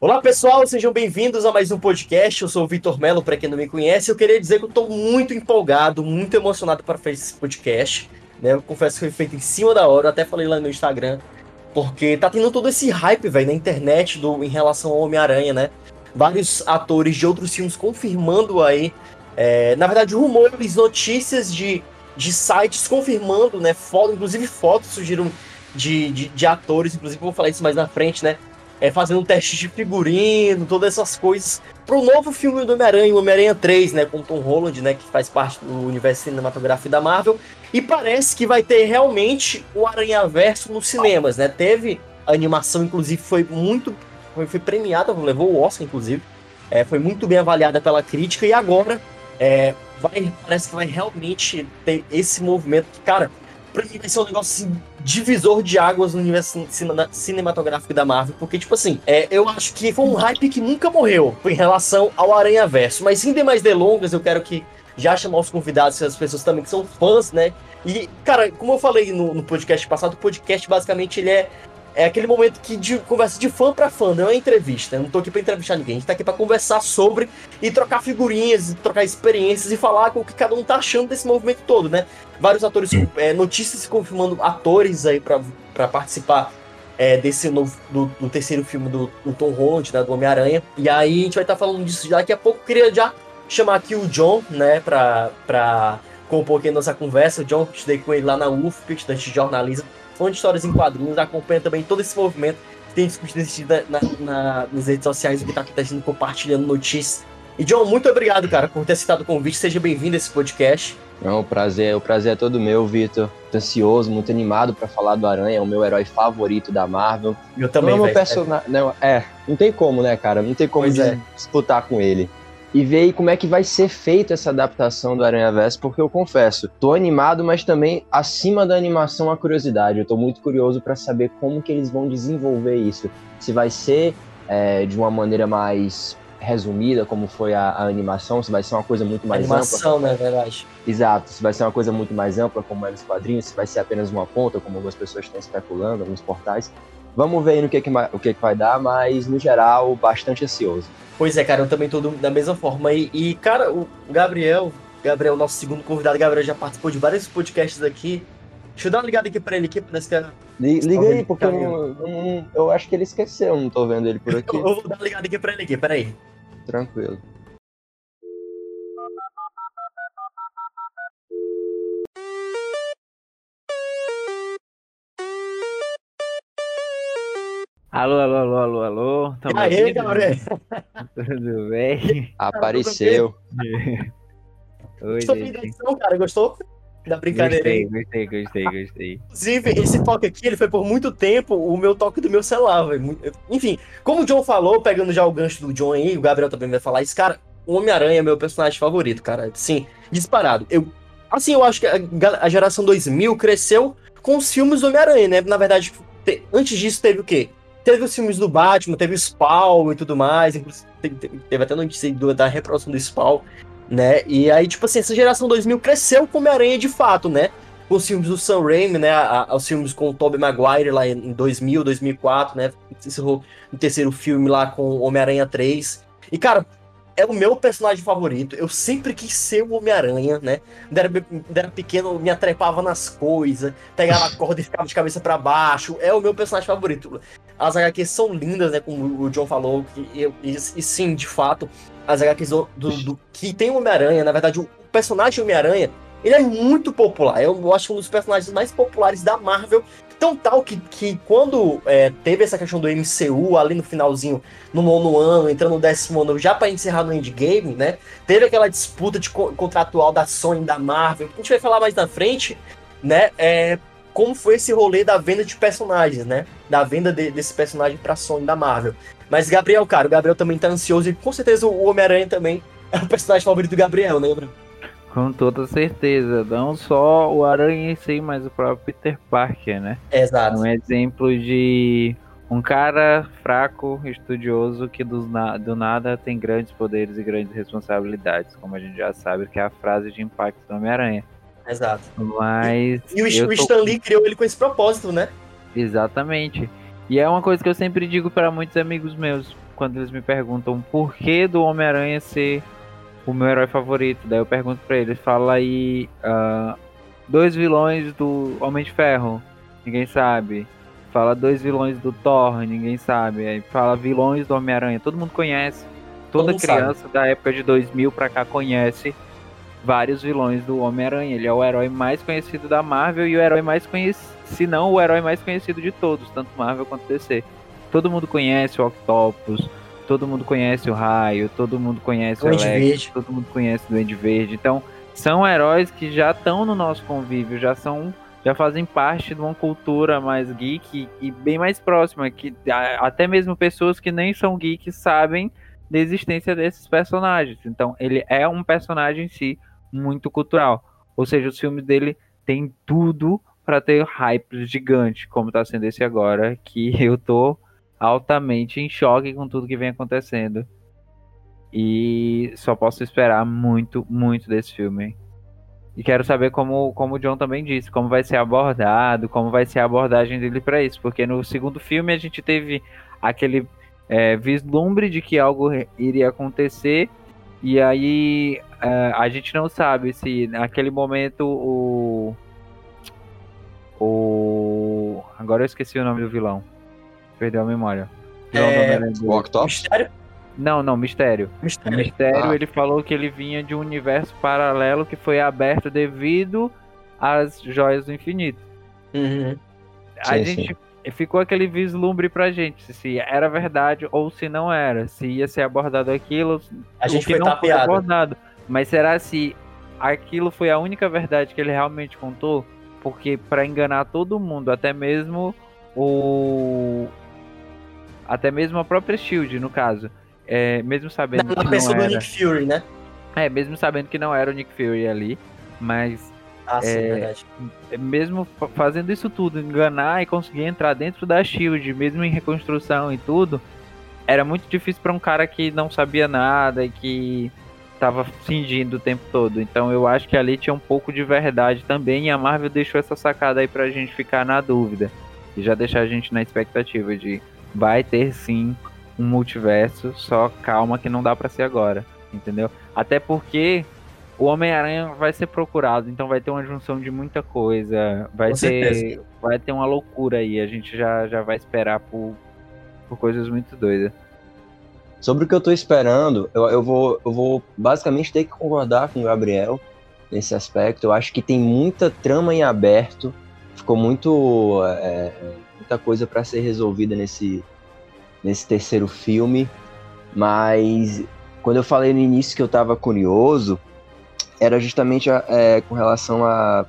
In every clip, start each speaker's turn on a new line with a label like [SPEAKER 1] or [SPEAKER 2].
[SPEAKER 1] Olá pessoal, sejam bem-vindos a mais um podcast. Eu sou o Vitor Melo, para quem não me conhece. Eu queria dizer que eu estou muito empolgado, muito emocionado para fazer esse podcast. Né? Eu confesso que foi feito em cima da hora, eu até falei lá no Instagram, porque tá tendo todo esse hype, velho, na internet do, em relação ao Homem-Aranha, né? Vários atores de outros filmes confirmando aí, é, na verdade, rumores, notícias de, de sites confirmando, né? Foto, inclusive fotos surgiram de, de, de atores, inclusive vou falar isso mais na frente, né? É, fazendo teste de figurino, todas essas coisas, pro novo filme do Homem-Aranha, Homem-Aranha 3, né, com Tom Holland, né, que faz parte do universo cinematográfico da Marvel, e parece que vai ter realmente o Aranha-Verso nos cinemas, né, teve a animação, inclusive, foi muito, foi, foi premiada, levou o Oscar, inclusive, é, foi muito bem avaliada pela crítica, e agora, é, vai, parece que vai realmente ter esse movimento que, cara, pra mim vai ser um negócio assim, divisor de águas no universo cinematográfico da Marvel, porque, tipo assim, é, eu acho que foi um hype que nunca morreu em relação ao Aranha Verso. Mas sem demais delongas, eu quero que já chamar os convidados, as pessoas também que são fãs, né? E, cara, como eu falei no, no podcast passado, o podcast basicamente ele é é aquele momento que de conversa de fã para fã, não é uma entrevista. Eu não tô aqui para entrevistar ninguém, a gente tá aqui para conversar sobre e trocar figurinhas, trocar experiências e falar com o que cada um tá achando desse movimento todo, né? Vários atores, é, notícias confirmando atores aí para participar é, desse novo, do, do, terceiro filme do, do Tom Holland, né, do Homem-Aranha. E aí a gente vai estar tá falando disso daqui a pouco. Queria já chamar aqui o John, né, pra, pra compor aqui a nossa conversa. O John, estudei com ele lá na UFP, estudante de jornalismo fã de histórias em quadrinhos, acompanha também todo esse movimento que tem discutido na, na, nas redes sociais, o que está acontecendo, compartilhando notícias. E John, muito obrigado, cara, por ter citado o convite. Seja bem-vindo a esse podcast.
[SPEAKER 2] Não, o prazer, o prazer é todo meu, Vitor. Tô ansioso, muito animado para falar do Aranha, é o meu herói favorito da Marvel.
[SPEAKER 1] Eu também,
[SPEAKER 2] não, é personagem, é. Não, é, não tem como, né, cara? Não tem como é. disputar com ele e ver aí como é que vai ser feita essa adaptação do Aranha Verso, porque eu confesso, tô animado, mas também acima da animação a curiosidade. Eu tô muito curioso para saber como que eles vão desenvolver isso. Se vai ser é, de uma maneira mais resumida, como foi a, a, animação, se vai ser uma coisa muito mais
[SPEAKER 1] animação,
[SPEAKER 2] ampla.
[SPEAKER 1] Animação, né, verdade.
[SPEAKER 2] Exato, se vai ser uma coisa muito mais ampla, como é nos quadrinhos, se vai ser apenas uma ponta, como algumas pessoas estão especulando, alguns portais. Vamos ver aí no que, que, o que, que vai dar, mas no geral, bastante ansioso.
[SPEAKER 1] Pois é, cara, eu também tô da mesma forma. E, e, cara, o Gabriel, Gabriel, nosso segundo convidado, Gabriel já participou de vários podcasts aqui. Deixa eu dar uma ligada aqui pra ele aqui, parece que é...
[SPEAKER 2] Liga aí, porque eu, eu, eu, acho que ele esqueceu, não tô vendo ele por aqui.
[SPEAKER 1] eu vou dar uma ligada aqui pra ele aqui, peraí.
[SPEAKER 2] Tranquilo.
[SPEAKER 3] Alô, alô, alô, alô, alô.
[SPEAKER 1] Tamo e aí, Gabriel?
[SPEAKER 3] Tudo bem?
[SPEAKER 2] Apareceu.
[SPEAKER 1] Oi, Gostou da edição, cara? Gostou? Da brincadeira
[SPEAKER 3] gostei, Gostei, gostei, gostei.
[SPEAKER 1] Inclusive, esse toque aqui, ele foi por muito tempo o meu toque do meu celular, velho. Enfim, como o John falou, pegando já o gancho do John aí, o Gabriel também vai falar isso, cara, o Homem-Aranha é meu personagem favorito, cara. Sim, disparado. Eu, assim, eu acho que a, a geração 2000 cresceu com os filmes do Homem-Aranha, né? Na verdade, te, antes disso teve o quê? Teve os filmes do Batman, teve o Spawn e tudo mais, teve até notícia da reprodução do Spawn, né? E aí, tipo assim, essa geração 2000 cresceu com Homem-Aranha de fato, né? Com os filmes do Sam Raimi, né? Os filmes com o Tobey Maguire lá em 2000, 2004, né? Encerrou o terceiro filme lá com Homem-Aranha 3. E, cara, é o meu personagem favorito. Eu sempre quis ser o Homem-Aranha, né? Quando era, era pequeno, me atrepava nas coisas, pegava a corda e ficava de cabeça para baixo. É o meu personagem favorito. As HQs são lindas, né? Como o John falou. E, e, e sim, de fato, as HQs do, do, do que tem o Homem-Aranha, na verdade, o personagem Homem-Aranha, ele é muito popular. Eu, eu acho um dos personagens mais populares da Marvel Tão tal que, que quando é, teve essa questão do MCU ali no finalzinho, no nono ano, entrando no décimo ano, já para encerrar no endgame, né? Teve aquela disputa de co contratual da Sony da Marvel, que a gente vai falar mais na frente, né? É, como foi esse rolê da venda de personagens, né? Da venda de, desse personagem pra Sony da Marvel. Mas Gabriel, cara, o Gabriel também tá ansioso e com certeza o Homem-Aranha também é o personagem favorito do Gabriel, né, Gabriel?
[SPEAKER 3] Com toda certeza. Não só o Aranha em si, mas o próprio Peter Parker, né?
[SPEAKER 1] Exato.
[SPEAKER 3] Um exemplo de um cara fraco, estudioso, que do, na do nada tem grandes poderes e grandes responsabilidades, como a gente já sabe, que é a frase de impacto do Homem-Aranha.
[SPEAKER 1] Exato.
[SPEAKER 3] Mas.
[SPEAKER 1] E, e o, o Stan Lee criou ele com esse propósito, né?
[SPEAKER 3] Exatamente. E é uma coisa que eu sempre digo para muitos amigos meus. quando eles me perguntam por que do Homem-Aranha ser o meu herói favorito. Daí eu pergunto pra eles, fala aí uh, dois vilões do Homem de Ferro, ninguém sabe. Fala dois vilões do Thor, ninguém sabe. Aí fala vilões do Homem-Aranha, todo mundo conhece. Toda todo criança sabe. da época de 2000 pra cá conhece vários vilões do Homem-Aranha. Ele é o herói mais conhecido da Marvel e o herói mais conhecido, se não o herói mais conhecido de todos, tanto Marvel quanto DC. Todo mundo conhece o Octopus, todo mundo conhece o Raio, todo mundo conhece o, o Electro, todo mundo conhece o Duende Verde. Então, são heróis que já estão no nosso convívio, já são já fazem parte de uma cultura mais geek e bem mais próxima, que até mesmo pessoas que nem são geeks sabem da existência desses personagens. Então, ele é um personagem em si muito cultural. Ou seja, os filmes dele têm tudo para ter hype gigante, como está sendo esse agora, que eu tô altamente em choque com tudo que vem acontecendo. E só posso esperar muito, muito desse filme. E quero saber como, como o John também disse, como vai ser abordado, como vai ser a abordagem dele para isso. Porque no segundo filme a gente teve aquele é, vislumbre de que algo iria acontecer. E aí é, a gente não sabe se naquele momento o. O. Agora eu esqueci o nome do vilão. Perdeu a memória.
[SPEAKER 1] É... O Octopus? Mistério?
[SPEAKER 3] Não, não, Mistério. Mistério, Mistério ah. ele falou que ele vinha de um universo paralelo que foi aberto devido às joias do infinito.
[SPEAKER 1] Uhum.
[SPEAKER 3] A sim, gente sim. ficou aquele vislumbre pra gente se era verdade ou se não era, se ia ser abordado aquilo,
[SPEAKER 1] a gente que foi não tapeado. foi abordado.
[SPEAKER 3] Mas será se aquilo foi a única verdade que ele realmente contou? Porque para enganar todo mundo, até mesmo o até mesmo a própria Shield, no caso. É, mesmo sabendo
[SPEAKER 1] na,
[SPEAKER 3] que
[SPEAKER 1] não era... do Nick Fury, né?
[SPEAKER 3] É, mesmo sabendo que não era o Nick Fury ali, mas
[SPEAKER 1] ah, sim, é, verdade.
[SPEAKER 3] Mesmo fazendo isso tudo, enganar e conseguir entrar dentro da Shield, mesmo em reconstrução e tudo, era muito difícil para um cara que não sabia nada e que tava fingindo o tempo todo. Então eu acho que ali tinha um pouco de verdade também e a Marvel deixou essa sacada aí pra gente ficar na dúvida e já deixar a gente na expectativa de vai ter sim um multiverso, só calma que não dá para ser agora, entendeu? Até porque o Homem-Aranha vai ser procurado, então vai ter uma junção de muita coisa, vai Com ter certeza. vai ter uma loucura aí, a gente já, já vai esperar por, por coisas muito doidas.
[SPEAKER 2] Sobre o que eu tô esperando, eu, eu, vou, eu vou basicamente ter que concordar com o Gabriel nesse aspecto. Eu acho que tem muita trama em aberto, ficou muito. É, muita coisa para ser resolvida nesse, nesse terceiro filme, mas quando eu falei no início que eu estava curioso, era justamente é, com relação à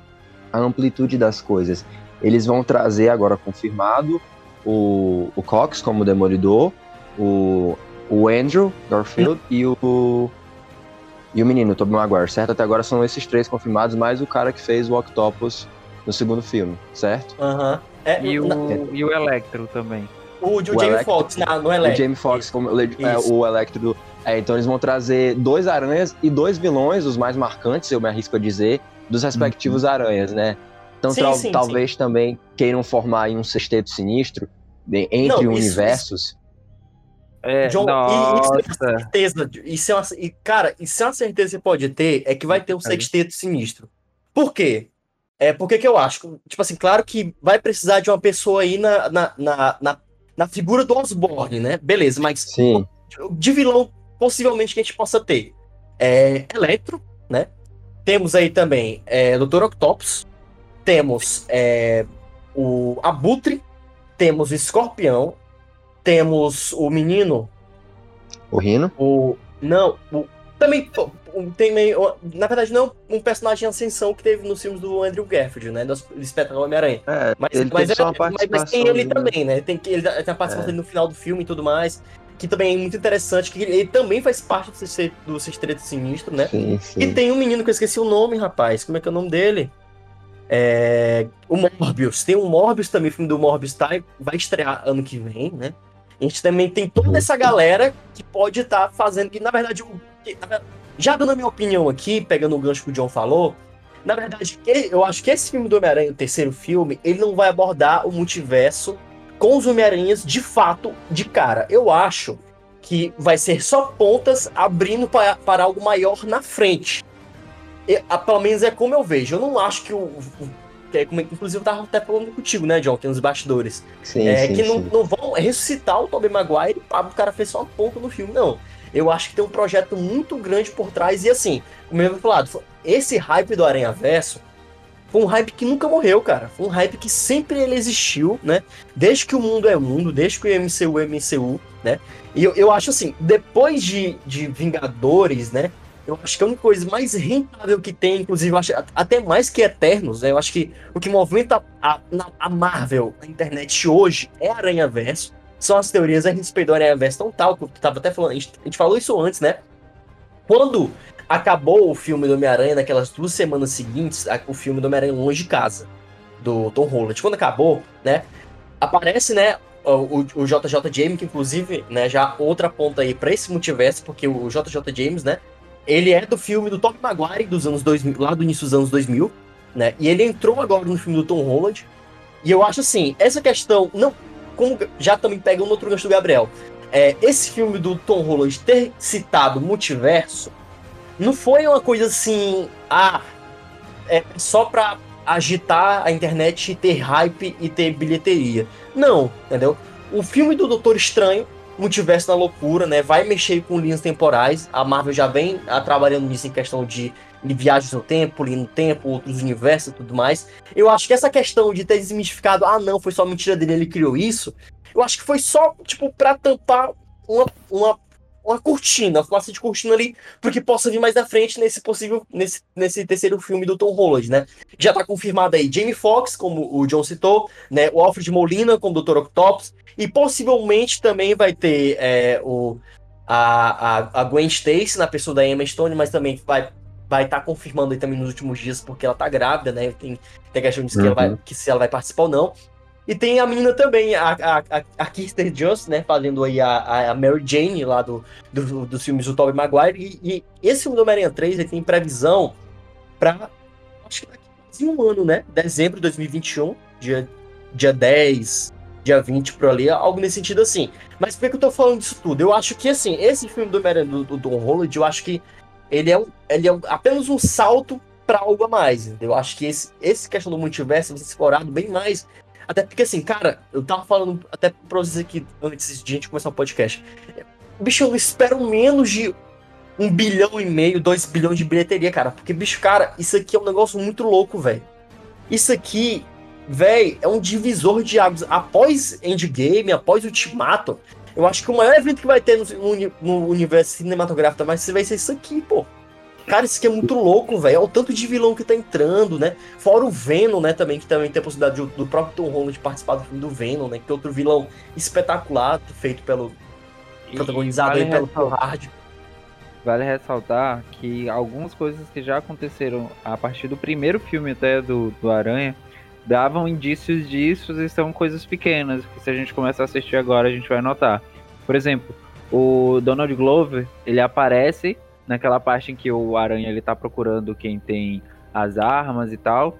[SPEAKER 2] amplitude das coisas. Eles vão trazer agora confirmado o, o Cox como Demolidor, o, o Andrew Garfield e o e o menino, o Tobey Maguire, certo? Até agora são esses três confirmados, mais o cara que fez o Octopus no segundo filme, certo?
[SPEAKER 1] Aham. Uhum.
[SPEAKER 3] É, e, o, na... e o Electro também.
[SPEAKER 1] O, o, o Jamie Foxx no Electro.
[SPEAKER 2] O Jamie Foxx como é, o Electro. É, então eles vão trazer dois aranhas e dois vilões, os mais marcantes, eu me arrisco a dizer, dos respectivos uhum. aranhas, né? Então sim, sim, talvez sim. também queiram formar um sexteto sinistro entre Não, universos. Isso,
[SPEAKER 3] é, John, nossa.
[SPEAKER 1] isso é uma certeza. Isso é uma, e, cara, isso é uma certeza que você pode ter, é que vai ter um sexteto sinistro. Por quê? É, porque que eu acho? Tipo assim, claro que vai precisar de uma pessoa aí na, na, na, na, na figura do Osborne, né? Beleza, mas
[SPEAKER 2] Sim.
[SPEAKER 1] de vilão, possivelmente, que a gente possa ter. É, Electro, né? Temos aí também é, Dr. Octopus, temos é, o Abutre, temos o Escorpião, temos o menino.
[SPEAKER 2] O Rino?
[SPEAKER 1] O. Não, o, também tem meio. Na verdade, não um personagem em ascensão que teve nos filmes do Andrew Garfield, né? Do espetáculo Homem-Aranha.
[SPEAKER 2] É,
[SPEAKER 1] mas,
[SPEAKER 2] ele
[SPEAKER 1] mas,
[SPEAKER 2] é, mas,
[SPEAKER 1] mas, tem ele também, né? Tem, ele tem a participação é. dele no final do filme e tudo mais. Que também é muito interessante, que ele, também faz parte do, do Sexteto Sinistro, né?
[SPEAKER 2] Sim, sim.
[SPEAKER 1] E tem um menino que eu esqueci o nome, rapaz. Como é que é o nome dele? É, o Morbius. Tem o Morbius também, o filme do Morbius tá, vai estrear ano que vem, né? A gente também tem toda essa galera que pode estar tá fazendo, que na verdade, já dando a minha opinião aqui, pegando o gancho que o John falou, na verdade, eu acho que esse filme do Homem-Aranha, o terceiro filme, ele não vai abordar o multiverso com os Homem-Aranhas de fato, de cara. Eu acho que vai ser só pontas abrindo para, para algo maior na frente. E, a, pelo menos é como eu vejo. Eu não acho que o. o que, como, inclusive eu tava até falando contigo, né, John, que nos bastidores. Sim, é, sim, que sim. Não, não vão ressuscitar o Tobey Maguire e o cara fez só uma ponta no filme, não. Eu acho que tem um projeto muito grande por trás. E assim, o mesmo falado, esse hype do Aranha Verso foi um hype que nunca morreu, cara. Foi um hype que sempre ele existiu, né? Desde que o mundo é mundo, desde que o MCU é MCU, né? E eu, eu acho assim, depois de, de Vingadores, né? Eu acho que a única coisa mais rentável que tem, inclusive, acho até mais que Eternos, né? Eu acho que o que movimenta a, a Marvel na internet hoje é Aranha Verso. São as teorias a respeito do Aranha Verso tão tal, que eu tava até falando, a gente, a gente falou isso antes, né? Quando acabou o filme do Homem-Aranha, naquelas duas semanas seguintes, o filme do Homem-Aranha Longe de Casa, do Tom Holland. Quando acabou, né, aparece, né, o, o JJ James, que inclusive, né, já outra ponta aí para esse multiverso, porque o JJ James, né, ele é do filme do Tom Maguire dos anos 2000, lá do início dos anos 2000, né, e ele entrou agora no filme do Tom Holland, e eu acho assim, essa questão, não, como já também pega um outro gancho do Gabriel, é, esse filme do Tom Holland ter citado multiverso, não foi uma coisa assim, ah, é só pra agitar a internet e ter hype e ter bilheteria. Não, entendeu? O filme do Doutor Estranho, Multiverso da Loucura, né, vai mexer com linhas temporais. A Marvel já vem ah, trabalhando nisso em questão de, de viagens no tempo, linha no tempo, outros universos e tudo mais. Eu acho que essa questão de ter desmistificado, ah, não, foi só mentira dele, ele criou isso. Eu acho que foi só, tipo, pra tampar uma, uma uma cortina, uma de cortina ali, porque possa vir mais na frente nesse possível, nesse, nesse terceiro filme do Tom Holland, né? Já tá confirmado aí Jamie Foxx, como o John citou, né? O Alfred Molina como Dr. Octopus, e possivelmente também vai ter é, o, a, a, a Gwen Stacy na pessoa da Emma Stone, mas também vai vai estar tá confirmando aí também nos últimos dias porque ela tá grávida, né? Tem, tem questão de que, ela vai, uhum. que se ela vai participar ou não. E tem a menina também, a, a, a Kirsten Just, né? Fazendo aí a, a Mary Jane lá do, do, dos filmes do Tobey Maguire. E, e esse filme do Homem-Aranha 3 ele tem previsão para acho que daqui quase um ano, né? Dezembro de 2021, dia, dia 10, dia 20 por ali, algo nesse sentido assim. Mas por que eu tô falando disso tudo? Eu acho que, assim, esse filme do Homem-Aranha do, do Tom Holland, eu acho que ele é, um, ele é um, apenas um salto para algo a mais. Eu acho que esse, esse questão do multiverso vai ser explorado bem mais até porque, assim, cara, eu tava falando até pra vocês aqui antes de a gente começar o podcast. Bicho, eu espero menos de um bilhão e meio, dois bilhões de bilheteria, cara. Porque, bicho, cara, isso aqui é um negócio muito louco, velho. Isso aqui, velho, é um divisor de águas. Após Endgame, após Ultimato, eu acho que o maior evento que vai ter no, no, universo cinematográfico mais vai ser isso aqui, pô. Cara, isso aqui é muito louco, velho. Olha o tanto de vilão que tá entrando, né? Fora o Venom, né, também, que também tem a possibilidade de, do próprio Tom Holland participar do filme do Venom, né? Que é outro vilão espetacular, feito pelo. E protagonizado vale pelo Paul Hard.
[SPEAKER 3] Vale ressaltar que algumas coisas que já aconteceram a partir do primeiro filme até do, do Aranha davam indícios disso e são coisas pequenas, que se a gente começar a assistir agora a gente vai notar. Por exemplo, o Donald Glover, ele aparece naquela parte em que o Aranha ele tá procurando quem tem as armas e tal.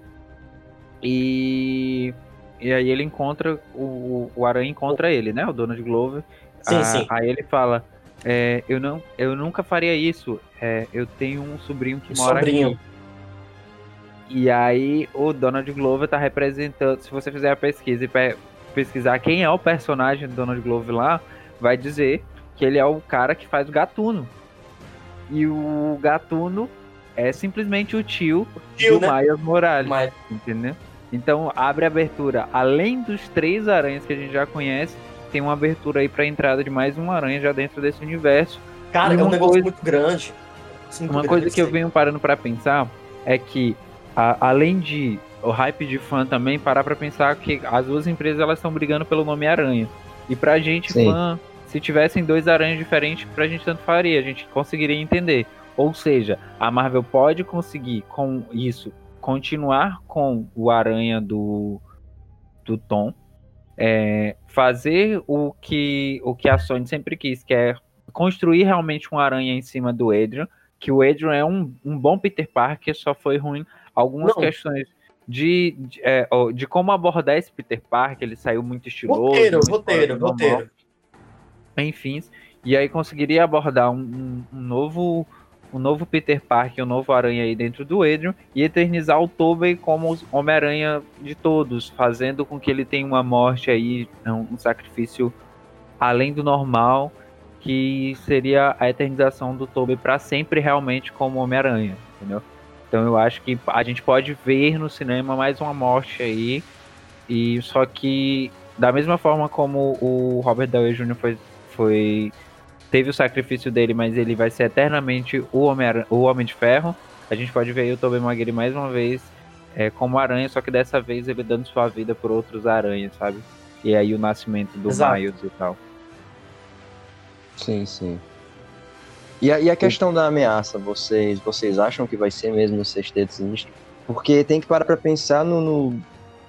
[SPEAKER 3] E, e aí ele encontra, o, o Aranha encontra ele, né? O dono de Glover.
[SPEAKER 1] Sim, ah, sim.
[SPEAKER 3] Aí ele fala, é, eu, não, eu nunca faria isso. É, eu tenho um sobrinho que mora sobrinho. aqui. E aí o Donald Glover tá representando. Se você fizer a pesquisa e pesquisar quem é o personagem do Donald Glover lá, vai dizer que ele é o cara que faz o gatuno. E o Gatuno é simplesmente o tio, tio do né? Miles Morales. Mas... Entendeu? Então abre a abertura. Além dos três aranhas que a gente já conhece, tem uma abertura aí pra entrada de mais uma aranha já dentro desse universo.
[SPEAKER 1] Cara, é um negócio coisa... muito grande.
[SPEAKER 3] Muito uma coisa que eu venho parando para pensar é que, a, além de o hype de fã também, parar pra pensar que as duas empresas elas estão brigando pelo nome Aranha. E pra gente, Sim. fã, se tivessem dois aranhas diferentes, pra gente tanto faria, a gente conseguiria entender. Ou seja, a Marvel pode conseguir com isso continuar com o aranha do, do Tom, é, fazer o que, o que a Sony sempre quis, que é construir realmente um aranha em cima do Adrian, que o Adrian é um, um bom Peter Parker, só foi ruim algumas Não. questões de, de, é, de, como abordar esse Peter Parker, ele saiu muito estiloso.
[SPEAKER 1] Roteiro, roteiro, roteiro.
[SPEAKER 3] Enfim, E aí conseguiria abordar um, um, um novo um novo Peter Parker, um novo Aranha aí dentro do Adrian e eternizar o Tobey como Homem-Aranha de todos, fazendo com que ele tenha uma morte aí, um sacrifício além do normal, que seria a eternização do Tobey para sempre realmente como Homem-Aranha, entendeu? Então eu acho que a gente pode ver no cinema mais uma morte aí, e só que da mesma forma como o Robert Downey Jr. foi, foi teve o sacrifício dele, mas ele vai ser eternamente o Homem, o Homem de Ferro. A gente pode ver aí o Tobey Maguire mais uma vez é, como aranha, só que dessa vez ele dando sua vida por outros aranhas, sabe? E aí o nascimento do Exato. Miles e tal.
[SPEAKER 2] Sim, sim. E a, e a questão da ameaça, vocês, vocês acham que vai ser mesmo o sexteto sinistro? Porque tem que parar pra pensar no, no,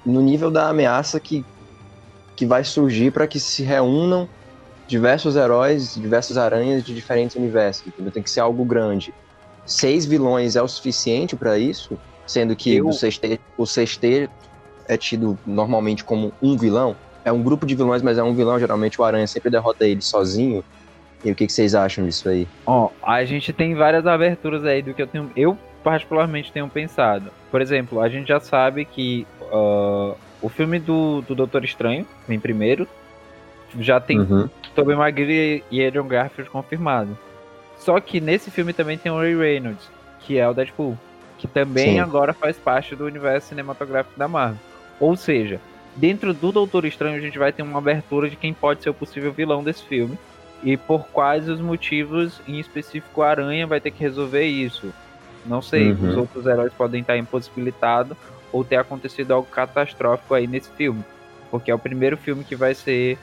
[SPEAKER 2] no nível da ameaça que, que vai surgir para que se reúnam diversos heróis, diversas aranhas de diferentes universos. Entendeu? Tem que ser algo grande. Seis vilões é o suficiente para isso? Sendo que Eu... o, sexteto, o sexteto é tido normalmente como um vilão. É um grupo de vilões, mas é um vilão. Geralmente o Aranha sempre derrota ele sozinho. E o que, que vocês acham disso aí?
[SPEAKER 3] Ó, a gente tem várias aberturas aí do que eu tenho. Eu, particularmente, tenho pensado. Por exemplo, a gente já sabe que uh, o filme do, do Doutor Estranho vem primeiro. Já tem uhum. Tobey Maguire e Adrian Garfield confirmado. Só que nesse filme também tem o Ray Reynolds, que é o Deadpool, que também Sim. agora faz parte do universo cinematográfico da Marvel. Ou seja, dentro do Doutor Estranho a gente vai ter uma abertura de quem pode ser o possível vilão desse filme e por quais os motivos, em específico a Aranha vai ter que resolver isso. Não sei, uhum. os outros heróis podem estar impossibilitados ou ter acontecido algo catastrófico aí nesse filme. Porque é o primeiro filme que vai ser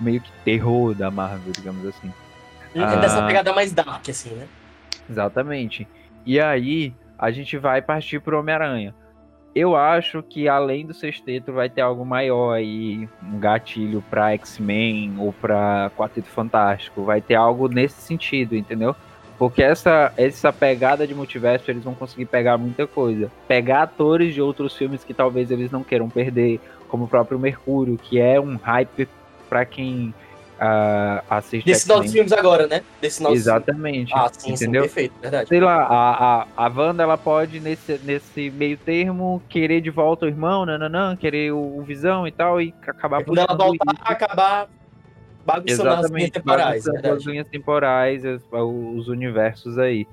[SPEAKER 3] meio que terror da Marvel, digamos assim.
[SPEAKER 1] É ah, dessa pegada mais dark, assim, né?
[SPEAKER 3] Exatamente. E aí, a gente vai partir pro Homem-Aranha. Eu acho que além do sexteto vai ter algo maior aí, um gatilho pra X-Men ou pra Quarteto Fantástico. Vai ter algo nesse sentido, entendeu? Porque essa, essa pegada de multiverso eles vão conseguir pegar muita coisa. Pegar atores de outros filmes que talvez eles não queiram perder, como o próprio Mercúrio, que é um hype para quem uh, assiste.
[SPEAKER 1] Desses novos filmes agora, né? Desse
[SPEAKER 3] novo Exatamente.
[SPEAKER 1] Ah, sim, entendeu? Sim, perfeito, verdade.
[SPEAKER 3] Sei lá, a, a, a Wanda ela pode, nesse, nesse meio termo, querer de volta o irmão, nananã, querer o, o Visão e tal, e acabar
[SPEAKER 1] e Quando ela voltar, isso. acabar bagunçando as linhas temporais.
[SPEAKER 3] As linhas temporais, os, os universos aí.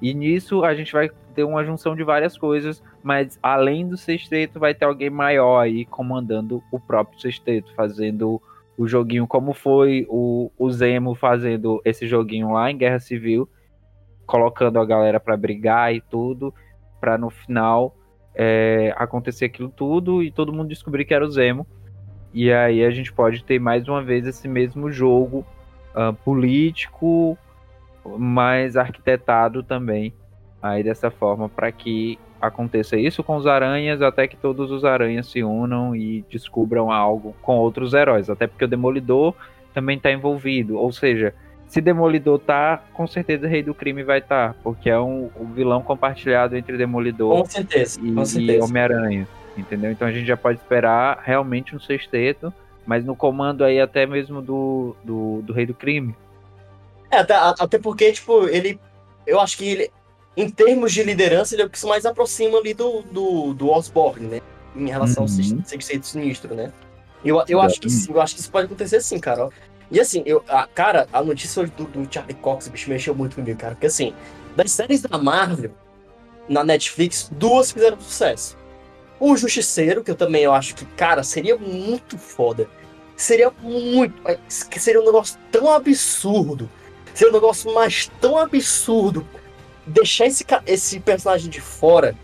[SPEAKER 3] E nisso a gente vai ter uma junção de várias coisas, mas além do sexteto vai ter alguém maior aí comandando o próprio sexteto, fazendo o joguinho como foi o, o Zemo fazendo esse joguinho lá em Guerra Civil, colocando a galera para brigar e tudo, para no final é, acontecer aquilo tudo e todo mundo descobrir que era o Zemo. E aí a gente pode ter mais uma vez esse mesmo jogo uh, político, mais arquitetado também, aí dessa forma, para que aconteça isso com os aranhas até que todos os aranhas se unam e descubram algo com outros heróis. Até porque o Demolidor também está envolvido. Ou seja, se Demolidor tá, com certeza o Rei do Crime vai estar, tá, porque é um, um, vilão compartilhado entre Demolidor
[SPEAKER 1] com certeza,
[SPEAKER 3] e,
[SPEAKER 1] e
[SPEAKER 3] Homem-Aranha. Entendeu? Então a gente já pode esperar realmente um sexteto, mas no comando aí até mesmo do, do, do Rei do Crime.
[SPEAKER 1] É, até, até porque, tipo, ele. Eu acho que ele, em termos de liderança, ele é o que se mais aproxima ali do, do, do Osborne, né? Em relação uhum. ao sexteto sinistro, né? Eu, eu acho que sim, eu acho que isso pode acontecer sim, cara. E assim, eu, a, cara, a notícia do, do Charlie Cox, bicho, mexeu muito comigo, cara. Porque assim, das séries da Marvel na Netflix, duas fizeram sucesso. O Justiceiro, que eu também eu acho que, cara, seria muito foda. Seria muito. É, seria um negócio tão absurdo. Seria um negócio mais tão absurdo deixar esse, esse personagem de fora.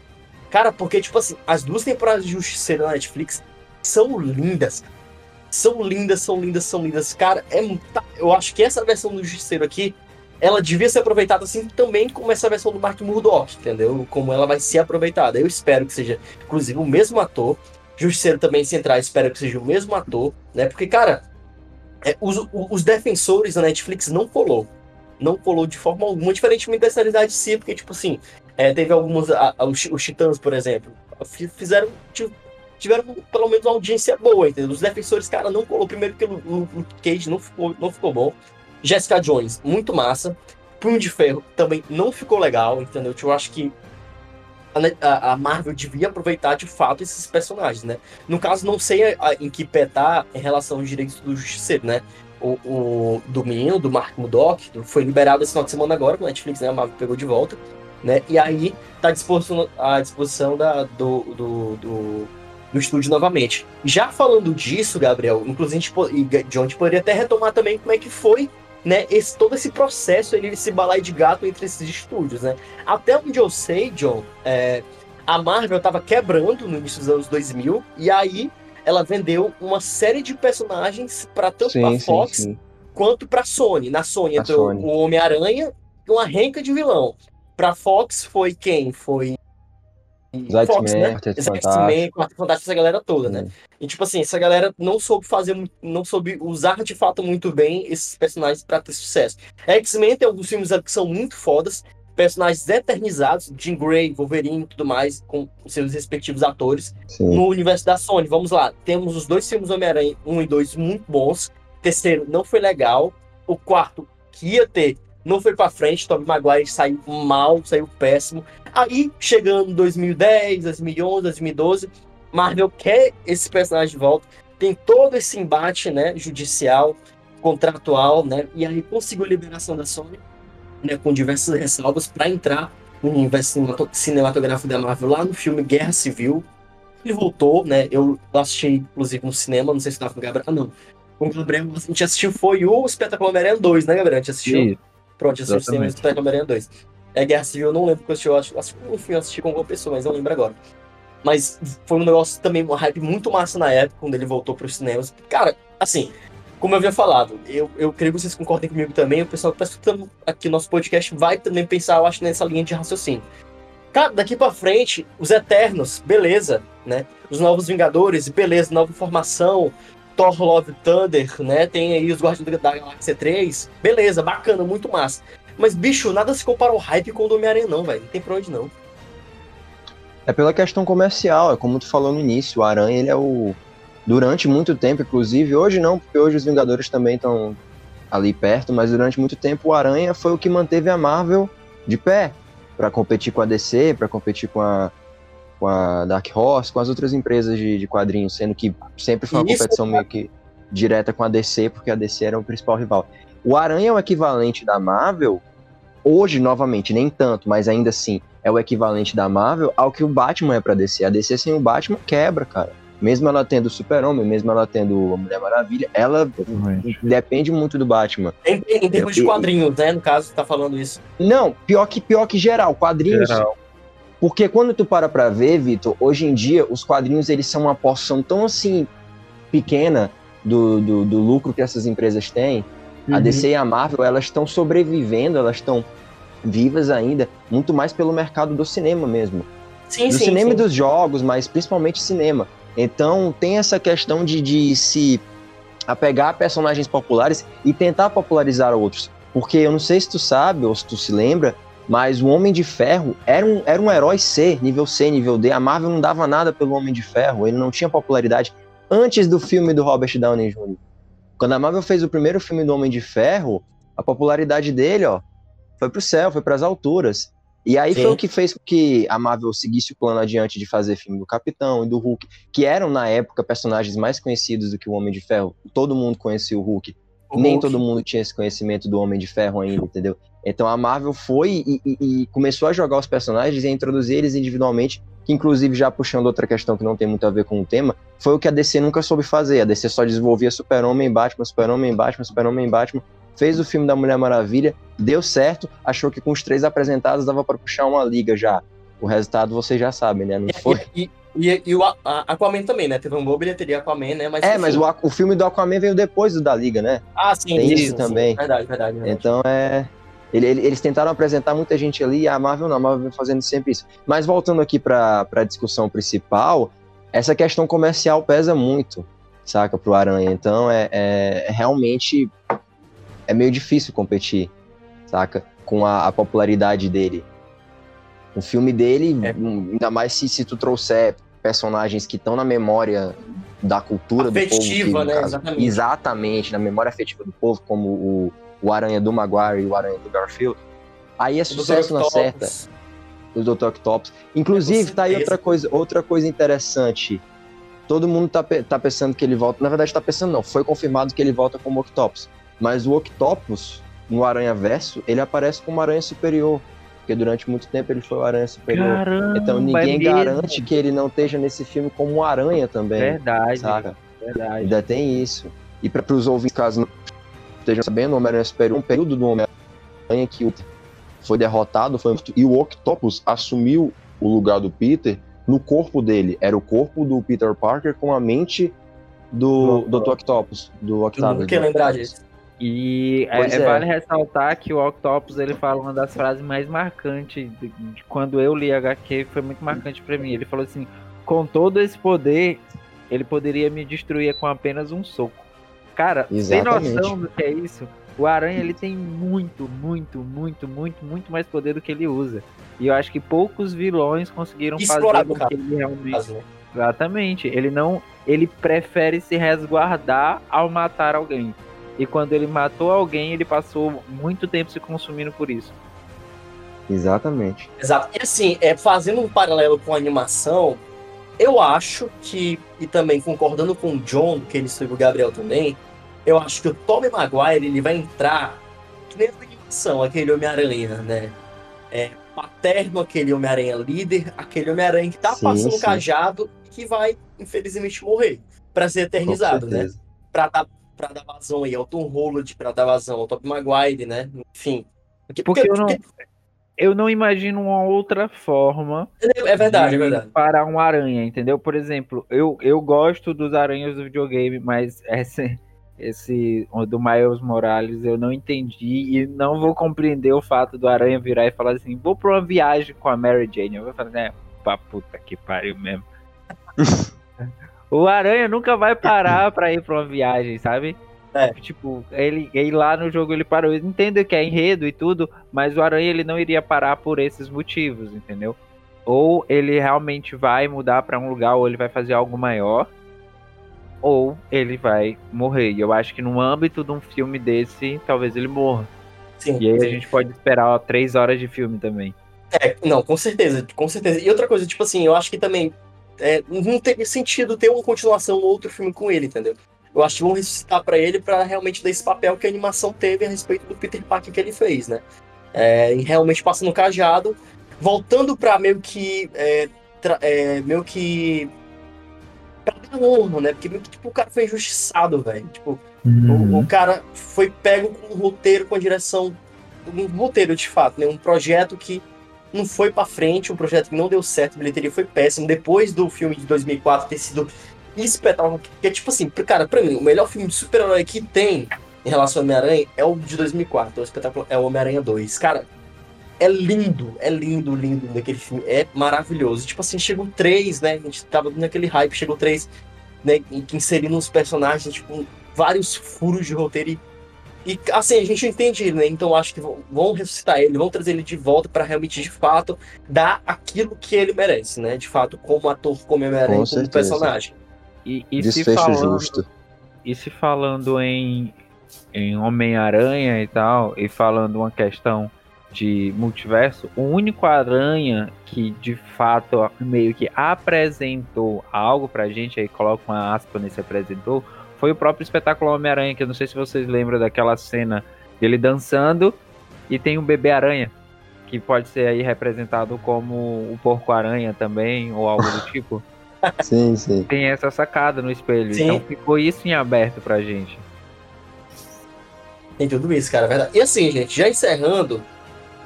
[SPEAKER 1] Cara, porque, tipo assim, as duas temporadas de Justiceiro na Netflix são lindas. São lindas, são lindas, são lindas. Cara, é eu acho que essa versão do Justiceiro aqui, ela devia ser aproveitada assim também como essa versão do Mark Murdock, entendeu? Como ela vai ser aproveitada. Eu espero que seja, inclusive, o mesmo ator. Justiceiro também, se entrar, espero que seja o mesmo ator, né? Porque, cara, é, os, os defensores da Netflix não colou não colou de forma alguma, diferentemente da série da DC, porque, tipo assim, é, teve algumas. A, a, os, os Titãs, por exemplo, fizeram. Tiveram pelo menos uma audiência boa, entendeu? Os defensores, cara, não colou. Primeiro porque o Cage não ficou, não ficou bom. Jessica Jones, muito massa. Punho de Ferro também não ficou legal, entendeu? Eu acho que a, a, Marvel devia aproveitar de fato esses personagens, né? No caso, não sei a, em que pé tá em relação aos direitos do Justiceiro, né? O, o do menino, do Mark Murdock, foi liberado esse final de semana agora, com a Netflix, né? A Marvel pegou de volta, né? E aí tá à disposição, à disposição da, do, do, do, do estúdio novamente. Já falando disso, Gabriel, inclusive a gente, a gente poderia até retomar também como é que foi né, esse, todo esse processo, ele, esse balai de gato entre esses estúdios, né? Até onde eu sei, John, é, a Marvel estava quebrando no início dos anos 2000, e aí ela vendeu uma série de personagens para tanto para Fox sim, sim. quanto para Sony. Na Sony a entrou Sony. o Homem-Aranha e uma renca de vilão. Para Fox foi quem? Foi
[SPEAKER 2] Fox, né? X-Men,
[SPEAKER 1] Quarto Fantástico, essa galera toda, né? E tipo assim, essa galera não soube fazer, não soube usar de fato muito bem esses personagens para ter sucesso. X-Men tem alguns filmes que são muito fodas, personagens eternizados, Jean Grey, Wolverine e tudo mais, com seus respectivos atores. Sim. No universo da Sony, vamos lá, temos os dois filmes Homem-Aranha 1 e 2 muito bons. terceiro não foi legal. O quarto, que ia ter, não foi para frente. Tobey Maguire saiu mal, saiu péssimo. Aí, chegando em 2010, 2011, 2012, Marvel quer esse personagem de volta. Tem todo esse embate, né, judicial, contratual, né? E aí conseguiu a liberação da Sony, né, com diversas ressalvas para entrar no universo cinematográfico da Marvel lá no filme Guerra Civil. Ele voltou, né? Eu assisti, inclusive, no cinema, não sei se estava com o Gabriel. Ah, não. Com o Gabriel, a gente assistiu foi o Espetáculo Homem-Aranha 2, né, Gabriel? A gente assistiu. Sim. Pronto, assisti o Espetáculo Homem-Aranha 2. É Guerra Civil, eu não lembro que eu assisti, eu acho, acho enfim, eu assisti com alguma pessoa, mas não lembro agora. Mas foi um negócio também, uma hype muito massa na época, quando ele voltou para os cinemas. Cara, assim, como eu havia falado, eu, eu creio que vocês concordem comigo também, o pessoal que está escutando aqui o nosso podcast vai também pensar, eu acho, nessa linha de raciocínio. Cara, daqui para frente, os Eternos, beleza, né? Os Novos Vingadores, beleza, nova formação, Thor Love Thunder, né? Tem aí os Guardiões da Galáxia 3, beleza, bacana, muito massa. Mas, bicho, nada se compara ao hype com o do Homem-Aranha, não, velho. Não tem pra onde não.
[SPEAKER 2] É pela questão comercial, é como tu falou no início, o Aranha, ele é o... Durante muito tempo, inclusive, hoje não, porque hoje os Vingadores também estão ali perto, mas durante muito tempo o Aranha foi o que manteve a Marvel de pé para competir com a DC, para competir com a, com a Dark Horse, com as outras empresas de, de quadrinhos, sendo que sempre foi uma Isso, competição meio que direta com a DC, porque a DC era o principal rival. O Aranha é o equivalente da Marvel hoje, novamente, nem tanto, mas ainda assim, é o equivalente da Marvel ao que o Batman é pra DC. A DC sem o Batman quebra, cara. Mesmo ela tendo o Super-Homem, mesmo ela tendo a Mulher Maravilha, ela depende muito do Batman.
[SPEAKER 1] Em, em termos de quadrinhos, né? No caso, tá falando isso.
[SPEAKER 2] Não, pior que, pior que geral, quadrinhos. Geral. Porque quando tu para pra ver, Vitor, hoje em dia, os quadrinhos, eles são uma porção tão, assim, pequena do, do, do lucro que essas empresas têm, Uhum. A DC e a Marvel, elas estão sobrevivendo, elas estão vivas ainda, muito mais pelo mercado do cinema mesmo. Sim, do sim, cinema sim. e dos jogos, mas principalmente cinema. Então tem essa questão de, de se apegar a personagens populares e tentar popularizar outros. Porque eu não sei se tu sabe ou se tu se lembra, mas o Homem de Ferro era um, era um herói C, nível C, nível D. A Marvel não dava nada pelo Homem de Ferro, ele não tinha popularidade antes do filme do Robert Downey Jr. Quando a Marvel fez o primeiro filme do Homem de Ferro, a popularidade dele, ó, foi pro céu, foi para as alturas. E aí Sim. foi o que fez com que a Marvel seguisse o plano adiante de fazer filme do Capitão e do Hulk, que eram na época personagens mais conhecidos do que o Homem de Ferro. Todo mundo conhecia o Hulk. O Nem Hulk. todo mundo tinha esse conhecimento do Homem de Ferro ainda, entendeu? Então a Marvel foi e, e, e começou a jogar os personagens e a introduzir eles individualmente que inclusive já puxando outra questão que não tem muito a ver com o tema, foi o que a DC nunca soube fazer. A DC só desenvolvia Super-Homem, Batman, Super-Homem, Batman, Super-Homem, Batman, fez o filme da Mulher Maravilha, deu certo, achou que com os três apresentados dava para puxar uma liga já. O resultado vocês já sabem, né? Não foi?
[SPEAKER 1] E, e, e, o Aquaman também, né? Teve uma boa bilheteria Aquaman, né?
[SPEAKER 2] Mas, é, mas o, o filme do Aquaman veio depois do da Liga, né?
[SPEAKER 1] Ah, sim.
[SPEAKER 2] Tem isso, isso também.
[SPEAKER 1] Sim. Verdade, verdade, verdade.
[SPEAKER 2] Então é... Ele, ele, eles tentaram apresentar muita gente ali, e a Marvel não, a Marvel vem fazendo sempre isso. Mas voltando aqui para a discussão principal, essa questão comercial pesa muito, saca, pro Aranha. Então é, é, é realmente é meio difícil competir, saca, com a, a popularidade dele. O filme dele, é. ainda mais se, se tu trouxer personagens que estão na memória da cultura
[SPEAKER 1] afetiva,
[SPEAKER 2] do povo.
[SPEAKER 1] né? Exatamente.
[SPEAKER 2] Exatamente, na memória afetiva do povo, como o o Aranha do Maguire e o Aranha do Garfield, aí é sucesso na certa. O Dr. Octopus. Inclusive, tá aí outra coisa, outra coisa interessante. Todo mundo tá, tá pensando que ele volta. Na verdade, tá pensando, não. Foi confirmado que ele volta como Octopus. Mas o Octopus, no Aranha Verso, ele aparece como Aranha Superior. Porque durante muito tempo ele foi o Aranha Superior. Caramba, então é ninguém é garante que ele não esteja nesse filme como um Aranha também.
[SPEAKER 3] Verdade. Saca? Verdade.
[SPEAKER 2] Ainda tem isso. E para os ouvintes, caso não estejam sabendo, o Homem-Aranha Superior, um período do Homem-Aranha que foi derrotado foi, e o Octopus assumiu o lugar do Peter no corpo dele. Era o corpo do Peter Parker com a mente do, do, do Octopus, do Octavius.
[SPEAKER 1] Não quer lembrar disso.
[SPEAKER 3] E é, é, vale ressaltar que o Octopus ele fala uma das frases mais marcantes de, de quando eu li HQ, foi muito marcante para mim. Ele falou assim: com todo esse poder, ele poderia me destruir com apenas um soco. Cara, Exatamente. tem noção do que é isso? O Aranha ele tem muito, muito, muito, muito, muito mais poder do que ele usa. E eu acho que poucos vilões conseguiram fazer com que ele realmente. Exatamente. Ele não. Ele prefere se resguardar ao matar alguém. E quando ele matou alguém, ele passou muito tempo se consumindo por isso.
[SPEAKER 2] Exatamente.
[SPEAKER 1] Exato. E assim, é, fazendo um paralelo com a animação, eu acho que, e também concordando com o John, que ele escreveu o Gabriel também, eu acho que o Tobey Maguire ele vai entrar que nem na animação, aquele Homem-Aranha, né? É, paterno, aquele Homem-Aranha líder, aquele Homem-Aranha que tá sim, passando sim. cajado e que vai, infelizmente, morrer para ser eternizado, né? Pra dar para dar vazão aí ao Tom Holland, para dar vazão ao Top Maguire, né? Enfim.
[SPEAKER 3] Porque, porque, porque eu, não, eu não imagino uma outra forma.
[SPEAKER 1] É verdade, é verdade.
[SPEAKER 3] Para um aranha, entendeu? Por exemplo, eu, eu gosto dos aranhas do videogame, mas esse, esse do Miles Morales eu não entendi e não vou compreender o fato do aranha virar e falar assim: vou para uma viagem com a Mary Jane. Eu vou falar, né? Pra puta que pariu mesmo. O Aranha nunca vai parar pra ir pra uma viagem, sabe? É. Tipo, ele, ele lá no jogo ele parou. Eu entendo que é enredo e tudo, mas o Aranha ele não iria parar por esses motivos, entendeu? Ou ele realmente vai mudar para um lugar, ou ele vai fazer algo maior, ou ele vai morrer. E eu acho que no âmbito de um filme desse, talvez ele morra. Sim, e aí sim. a gente pode esperar ó, três horas de filme também.
[SPEAKER 1] É, não, com certeza, com certeza. E outra coisa, tipo assim, eu acho que também é, não teria sentido ter uma continuação ou outro filme com ele, entendeu? Eu acho que vão ressuscitar para ele para realmente dar esse papel que a animação teve a respeito do Peter Parker que ele fez, né? É, realmente passando o cajado, voltando para meio que é, é, meio que pra dar honra, né? Porque meio que, tipo, o cara foi injustiçado, velho. Tipo, uhum. o, o, cara foi pego com um roteiro, com a direção, um roteiro de fato, né? Um projeto que não foi para frente, um projeto que não deu certo, a bilheteria foi péssimo. Depois do filme de 2004 ter sido espetáculo, que é tipo assim, cara, pra mim, o melhor filme de super-herói que tem em relação ao Homem-Aranha é o de 2004, o espetáculo é o Homem-Aranha 2. Cara, é lindo, é lindo, lindo daquele filme, é maravilhoso. Tipo assim, chegou três, né? A gente tava naquele hype, chegou três, né? Inserindo os personagens, tipo, vários furos de roteiro e e assim, a gente entende, né? Então acho que vão ressuscitar ele, vão trazer ele de volta para realmente, de fato, dar aquilo que ele merece, né? De fato, como ator, como Homem-Aranha, como certeza. personagem.
[SPEAKER 3] E, e se falando, justo. E se falando em, em Homem-Aranha e tal, e falando uma questão de multiverso, o único aranha que de fato meio que apresentou algo pra gente, aí coloca uma aspa nesse apresentou, foi o próprio espetáculo Homem-Aranha, que eu não sei se vocês lembram daquela cena dele dançando e tem um bebê aranha, que pode ser aí representado como o porco-aranha também, ou algo do tipo.
[SPEAKER 2] Sim, sim.
[SPEAKER 3] Tem essa sacada no espelho. Sim. Então ficou isso em aberto pra gente.
[SPEAKER 1] Tem tudo isso, cara, é verdade. E assim, gente, já encerrando,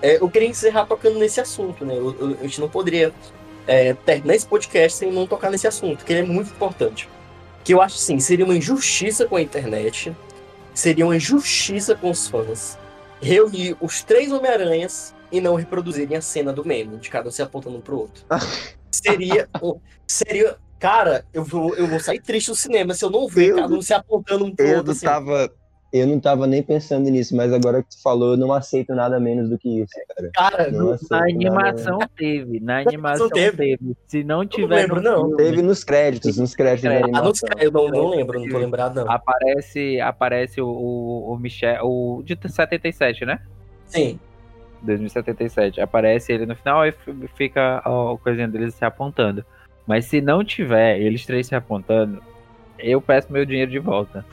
[SPEAKER 1] é, eu queria encerrar tocando nesse assunto, né? Eu, eu, a gente não poderia é, terminar esse podcast sem não tocar nesse assunto, que ele é muito importante que eu acho assim, seria uma injustiça com a internet, seria uma injustiça com os fãs reunir os três Homem-Aranhas e não reproduzirem a cena do meme, de cada um se apontando um pro outro. seria, seria, cara, eu vou, eu vou sair triste do cinema se eu não ver cada um se apontando um pro
[SPEAKER 2] eu
[SPEAKER 1] outro. Assim.
[SPEAKER 2] Tava, Eu não tava nem pensando nisso, mas agora que tu falou, eu não aceito nada menos do que isso, cara.
[SPEAKER 1] Cara,
[SPEAKER 2] Não
[SPEAKER 1] não,
[SPEAKER 3] Na
[SPEAKER 2] nada
[SPEAKER 3] animação teve, na animação
[SPEAKER 1] teve.
[SPEAKER 3] teve. Se não
[SPEAKER 1] não
[SPEAKER 3] tiver
[SPEAKER 1] lembro,
[SPEAKER 3] no
[SPEAKER 1] não.
[SPEAKER 2] Teve nos créditos, nos créditos da
[SPEAKER 3] É,
[SPEAKER 1] ah, não,
[SPEAKER 2] animação.
[SPEAKER 1] eu não, não lembro, não tô lembrado, não.
[SPEAKER 3] aparece, aparece o, o, o Michel, o de 77, né?
[SPEAKER 1] Sim.
[SPEAKER 3] 2077. Aparece ele no final e fica a coisinha deles se apontando. Mas se não tiver eles três se apontando, eu peço meu dinheiro de volta.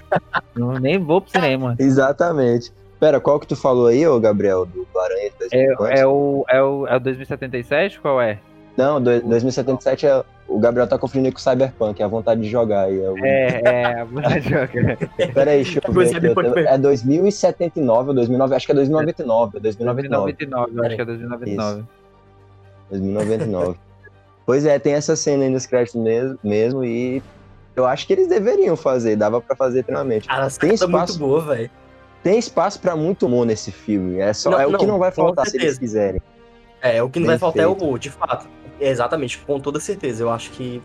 [SPEAKER 3] não, nem vou pro cinema.
[SPEAKER 2] Exatamente. Pera, qual que tu falou aí, ô Gabriel, do Aranha?
[SPEAKER 3] É, é, o, é, o, é o 2077? Qual é?
[SPEAKER 2] Não, do- 2077 é. O Gabriel tá confundindo com o Cyberpunk, é a vontade de jogar aí. É o...
[SPEAKER 3] É, é, a vontade de jogar.
[SPEAKER 2] Pera aí, deixa eu ver. Aqui, eu É 2079 ou 2009, acho que é 2099. É 2099.
[SPEAKER 3] 2099, eu acho que é 2099.
[SPEAKER 2] 2099. pois é, tem essa cena aí nos créditos mesmo, mesmo e eu acho que eles deveriam fazer, dava pra fazer
[SPEAKER 1] essa
[SPEAKER 2] Tem
[SPEAKER 1] cara tá muito
[SPEAKER 2] espaço.
[SPEAKER 1] boa, velho.
[SPEAKER 2] Tem espaço pra muito humor nesse filme, é só
[SPEAKER 1] Não,
[SPEAKER 2] é o que
[SPEAKER 1] não,
[SPEAKER 2] não vai faltar se eles quiserem.
[SPEAKER 1] É, o que não vai faltar é o humor, de fato. É, exatamente, com toda certeza. Eu acho que.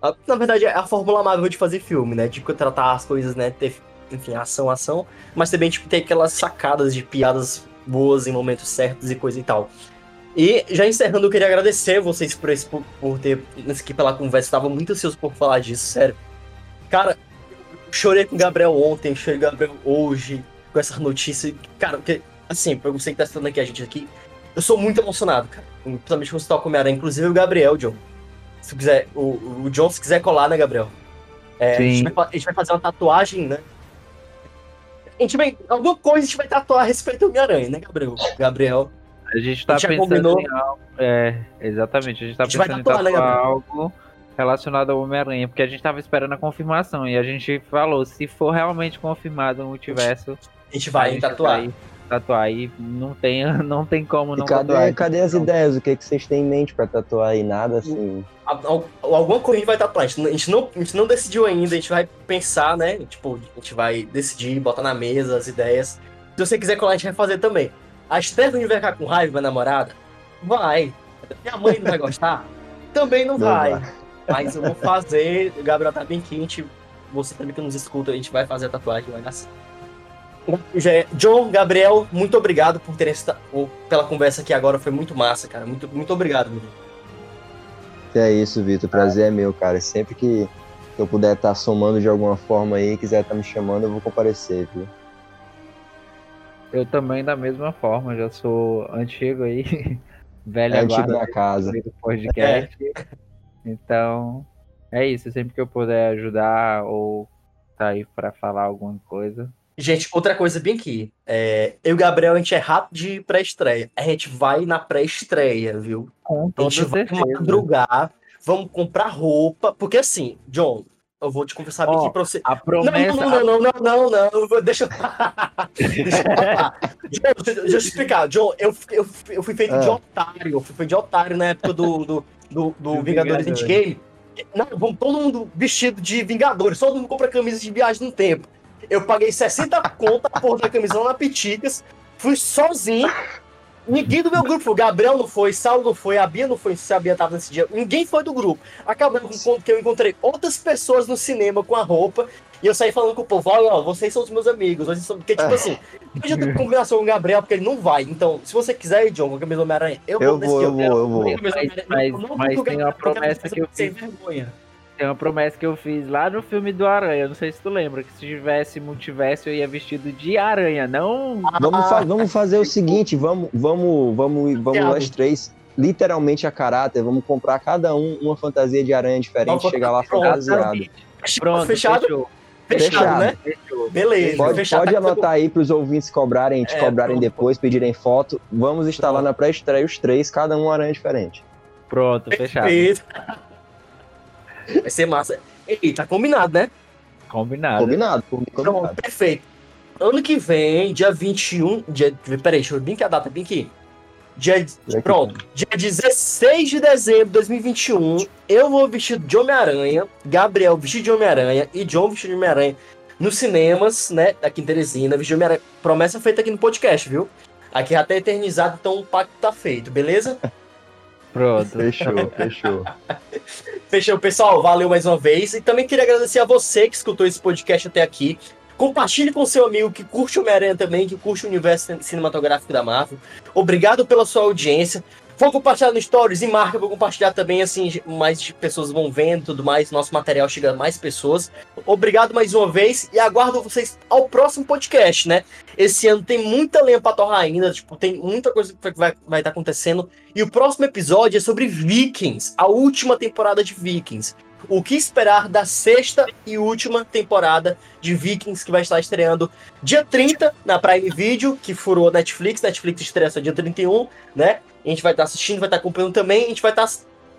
[SPEAKER 1] a- Na verdade, é a fórmula amável de fazer filme, né? De tratar as coisas, né? Ter, enfim, ação, ação. Mas também, tipo, ter aquelas sacadas de piadas boas em momentos certos e coisa e tal. E já encerrando, eu queria agradecer vocês por, esse, por, por ter. Aqui pela conversa, tava muito ansioso por falar disso, sério. Cara, eu chorei com o Gabriel ontem, chorei com o Gabriel hoje, com essa notícia. Cara, porque, assim, pra você que tá assistindo aqui a gente aqui, eu sou muito emocionado, cara. Principalmente com o Tal Homem-Aranha. Inclusive o Gabriel, John. Se quiser, o, o John, se quiser colar, né, Gabriel? É, a, gente vai, a gente vai fazer uma tatuagem, né? A gente vai. Alguma coisa a gente vai tatuar a respeito do Homem-Aranha, né, Gabriel? Gabriel.
[SPEAKER 3] A gente tá
[SPEAKER 1] A gente já
[SPEAKER 3] pensando
[SPEAKER 1] combinou.
[SPEAKER 3] em algo. É, exatamente. A gente tá
[SPEAKER 1] A gente vai
[SPEAKER 3] pensando em
[SPEAKER 1] tatuar, né,
[SPEAKER 3] tatuar
[SPEAKER 1] Gabriel?
[SPEAKER 3] algo relacionado ao Homem-Aranha, porque a gente tava esperando a confirmação. E a gente falou, se for realmente confirmado o multiverso,
[SPEAKER 1] A gente
[SPEAKER 3] a
[SPEAKER 1] vai
[SPEAKER 3] gente
[SPEAKER 1] tatuar.
[SPEAKER 3] vai tatuar. E não tem, não tem como
[SPEAKER 2] E
[SPEAKER 3] não
[SPEAKER 2] cadê,
[SPEAKER 3] tatuar.
[SPEAKER 2] cadê as ideias? O que, que vocês têm em mente pra tatuar aí? Nada assim.
[SPEAKER 1] Al- al- Alguma coisa a gente vai tatuar. A gente, não- a, gente não, a não decidiu ainda, a gente vai pensar, né? Tipo, a gente vai decidir, botar na mesa as ideias. Se você quiser colar, a gente vai fazer também. A Stephanie vai ficar com raiva, minha namorada? Vai. Minha mãe não vai gostar? Também não,
[SPEAKER 2] Não
[SPEAKER 1] vai.
[SPEAKER 2] vai.
[SPEAKER 1] Mas eu vou fazer. O Gabriel tá bem quente. Você também que nos escuta, a gente vai fazer a tatuagem, vai dar certo. Já é- John, Gabriel, muito obrigado por terem esta- pela conversa aqui agora. Foi muito massa, cara. Muito, muito obrigado, menino.
[SPEAKER 2] É isso, Vitor. Prazer é meu, cara. Sempre que eu puder estar somando de alguma forma aí, quiser estar me chamando, eu vou comparecer, viu?
[SPEAKER 3] Eu também, da mesma forma, já sou antigo aí. Velho
[SPEAKER 2] É antigo
[SPEAKER 3] guarda
[SPEAKER 2] na casa.
[SPEAKER 3] do podcast. Então, é isso. Sempre que eu puder ajudar ou sair pra falar alguma coisa.
[SPEAKER 1] Gente, outra coisa bem aqui. É, eu e o Gabriel, a gente é rápido de pré-estreia. A gente vai na pré-estreia, viu?
[SPEAKER 3] Com
[SPEAKER 1] A gente vai
[SPEAKER 3] certeza.
[SPEAKER 1] madrugar, vamos comprar roupa. Porque assim, John, eu vou te confessar
[SPEAKER 3] Ó,
[SPEAKER 1] aqui pra você.
[SPEAKER 3] A
[SPEAKER 1] Não,
[SPEAKER 3] promessa.
[SPEAKER 1] não, não, não, não, não, não, não, deixa eu. deixa eu. John, deixa eu explicar. John, eu, eu, eu fui feito
[SPEAKER 2] Ah.
[SPEAKER 1] de otário. Eu fui feito de otário na época do, do, do, do
[SPEAKER 3] Do
[SPEAKER 1] Vingadores
[SPEAKER 3] Vingadores.
[SPEAKER 1] Endgame. Não, vamos todo mundo vestido de Vingadores. Todo mundo compra camisa de viagem no tempo. Eu paguei 60 conto a porra da camisa lá na Piticas. Fui sozinho. Ninguém do meu grupo foi. O Gabriel não foi, Saulo não foi, a Bia não foi, se a Bia tava nesse dia. Ninguém foi do grupo. Acabou com que eu encontrei outras pessoas no cinema com a roupa. E eu saí falando com o povo, olha, ó, vocês são os meus amigos. Vocês são... Porque, tipo assim, eu já tenho combinação com o Gabriel, porque ele não vai. Então, se você quiser ir, John, com a camisa do Homem-Aranha, eu,
[SPEAKER 2] Eu vou,
[SPEAKER 1] dia.
[SPEAKER 2] eu vou, eu vou.
[SPEAKER 3] Mas- mas- mas
[SPEAKER 1] vou o
[SPEAKER 3] tem uma promessa que eu
[SPEAKER 1] sem
[SPEAKER 3] fiz.
[SPEAKER 1] vergonha.
[SPEAKER 3] Tem uma promessa que eu fiz lá no filme do Aranha. Não sei se tu lembra, que se tivesse multiverso eu ia vestido de aranha, não.
[SPEAKER 2] Vamos,
[SPEAKER 1] Ah.
[SPEAKER 2] fa- vamos fazer o seguinte, vamos, vamos, vamos, vamos nós três, literalmente a caráter, vamos comprar cada um uma fantasia de aranha diferente,
[SPEAKER 1] Vamos-
[SPEAKER 2] chegar lá fantasiado.
[SPEAKER 3] Pronto,
[SPEAKER 1] fechado?
[SPEAKER 3] fechou.
[SPEAKER 1] Fechado,
[SPEAKER 2] Fechado.
[SPEAKER 1] né?
[SPEAKER 3] Fechou.
[SPEAKER 1] Beleza,
[SPEAKER 2] Pode,
[SPEAKER 1] fechado.
[SPEAKER 2] pode anotar aí para os ouvintes cobrarem, te
[SPEAKER 1] É,
[SPEAKER 2] cobrarem
[SPEAKER 1] pronto.
[SPEAKER 2] depois, pedirem foto. Vamos estar lá
[SPEAKER 1] Pronto.
[SPEAKER 2] na pré-estreia os três, cada um uma aranha diferente.
[SPEAKER 3] Pronto, fechado.
[SPEAKER 1] Perfeito. Vai ser massa. Ei, tá combinado, né?
[SPEAKER 3] Combinado.
[SPEAKER 2] Combinado, mim,
[SPEAKER 1] Então,
[SPEAKER 2] combinado.
[SPEAKER 1] perfeito. Ano que vem, dia 21. Dia, peraí, deixa eu ver que a data bem aqui. Dia, pronto, dia 16 de dezembro de 2021, eu vou vestido de Homem-Aranha, Gabriel vestido de Homem-Aranha e John vestido de Homem-Aranha nos cinemas, né, aqui em Teresina, vestido de Homem-Aranha. Promessa feita aqui no podcast, viu? Aqui já tá eternizado, então o pacto tá feito, beleza?
[SPEAKER 3] Pronto.
[SPEAKER 2] Fechou, fechou.
[SPEAKER 1] Fechou, pessoal. Valeu mais uma vez. E também queria agradecer a você que escutou esse podcast até aqui. Compartilhe com seu amigo que curte Homem-Aranha também, que curte o universo cinematográfico da Marvel. Obrigado pela sua audiência. Vou compartilhar no Stories e marca, vou compartilhar também, assim, mais pessoas vão vendo tudo mais, nosso material chega a mais pessoas. Obrigado mais uma vez e aguardo vocês ao próximo podcast, né? Esse ano tem muita lenha pra torrar ainda, tipo, tem muita coisa que vai estar vai tá acontecendo. E o próximo episódio é sobre Vikings, a última temporada de Vikings. O que esperar da sexta e última temporada de Vikings que vai estar estreando dia 30 na Prime Video, que furou Netflix. Netflix estreia só dia 31, né? A gente vai estar assistindo, vai estar acompanhando também. A gente vai estar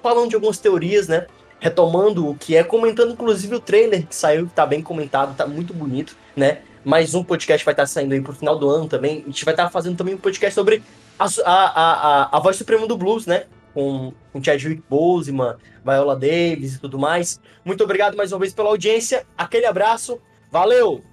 [SPEAKER 1] falando de algumas teorias, né? Retomando o que é, comentando inclusive o trailer que saiu, que tá bem comentado, tá muito bonito, né? Mais um podcast vai estar saindo aí pro final do ano também. A gente vai estar fazendo também um podcast sobre a, a, a, a voz suprema do blues, né? Com, com Chadwick Boseman, Viola Davis e tudo mais. Muito obrigado mais uma vez pela audiência. Aquele abraço. Valeu!